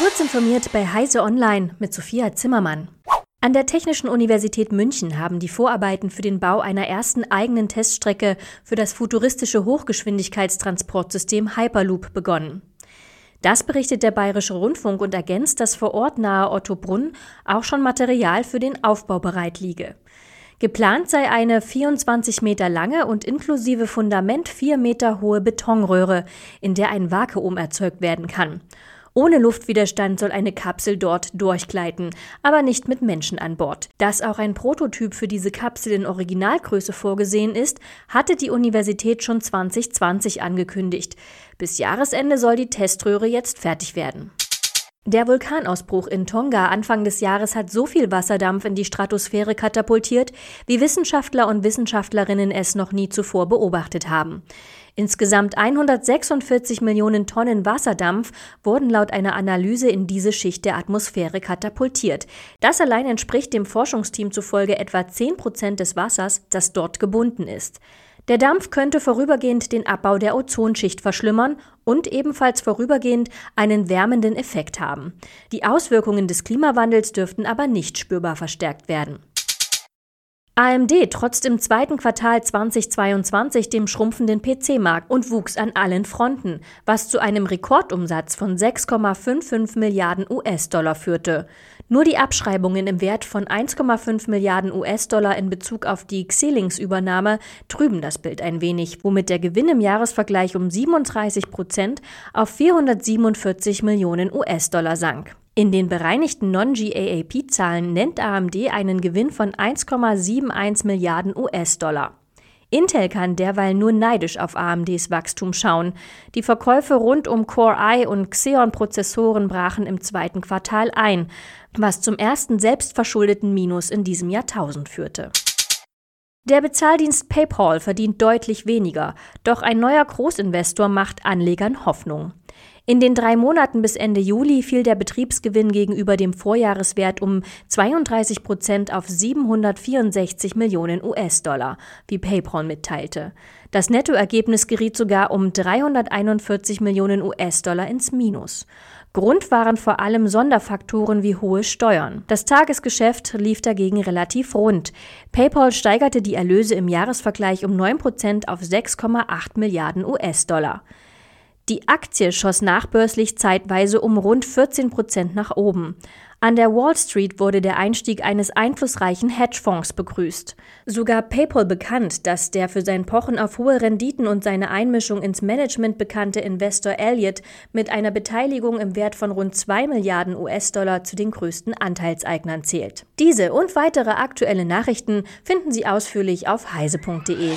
Kurz informiert bei Heise Online mit Sophia Zimmermann. An der Technischen Universität München haben die Vorarbeiten für den Bau einer ersten eigenen Teststrecke für das futuristische Hochgeschwindigkeitstransportsystem Hyperloop begonnen. Das berichtet der Bayerische Rundfunk und ergänzt, dass vor Ort nahe Ottobrunn auch schon Material für den Aufbau bereit liege. Geplant sei eine 24 Meter lange und inklusive Fundament 4 Meter hohe Betonröhre, in der ein Vakuum erzeugt werden kann. Ohne Luftwiderstand soll eine Kapsel dort durchgleiten, aber nicht mit Menschen an Bord. Dass auch ein Prototyp für diese Kapsel in Originalgröße vorgesehen ist, hatte die Universität schon 2020 angekündigt. Bis Jahresende soll die Teströhre jetzt fertig werden. Der Vulkanausbruch in Tonga Anfang des Jahres hat so viel Wasserdampf in die Stratosphäre katapultiert, wie Wissenschaftler und Wissenschaftlerinnen es noch nie zuvor beobachtet haben. Insgesamt 146 Millionen Tonnen Wasserdampf wurden laut einer Analyse in diese Schicht der Atmosphäre katapultiert. Das allein entspricht dem Forschungsteam zufolge etwa 10 Prozent des Wassers, das dort gebunden ist. Der Dampf könnte vorübergehend den Abbau der Ozonschicht verschlimmern und ebenfalls vorübergehend einen wärmenden Effekt haben. Die Auswirkungen des Klimawandels dürften aber nicht spürbar verstärkt werden. AMD trotzt im zweiten Quartal 2022 dem schrumpfenden PC-Markt und wuchs an allen Fronten, was zu einem Rekordumsatz von 6,55 Milliarden US-Dollar führte. Nur die Abschreibungen im Wert von 1,5 Milliarden US-Dollar in Bezug auf die Xilinx-Übernahme trüben das Bild ein wenig, womit der Gewinn im Jahresvergleich um 37 Prozent auf 447 Millionen US-Dollar sank. In den bereinigten Non-GAAP-Zahlen nennt AMD einen Gewinn von 1,71 Milliarden US-Dollar. Intel kann derweil nur neidisch auf AMDs Wachstum schauen. Die Verkäufe rund um Core i und Xeon-Prozessoren brachen im zweiten Quartal ein, was zum ersten selbstverschuldeten Minus in diesem Jahrtausend führte. Der Bezahldienst PayPal verdient deutlich weniger, doch ein neuer Großinvestor macht Anlegern Hoffnung. In den drei Monaten bis Ende Juli fiel der Betriebsgewinn gegenüber dem Vorjahreswert um 32 Prozent auf 764 Millionen US-Dollar, wie PayPal mitteilte. Das Nettoergebnis geriet sogar um 341 Millionen US-Dollar ins Minus. Grund waren vor allem Sonderfaktoren wie hohe Steuern. Das Tagesgeschäft lief dagegen relativ rund. PayPal steigerte die Erlöse im Jahresvergleich um 9 Prozent auf 6,8 Milliarden US-Dollar. Die Aktie schoss nachbörslich zeitweise um rund 14 Prozent nach oben. An der Wall Street wurde der Einstieg eines einflussreichen Hedgefonds begrüßt. Sogar PayPal bekannt, dass der für sein Pochen auf hohe Renditen und seine Einmischung ins Management bekannte Investor Elliott mit einer Beteiligung im Wert von rund 2 Milliarden US-Dollar zu den größten Anteilseignern zählt. Diese und weitere aktuelle Nachrichten finden Sie ausführlich auf heise.de.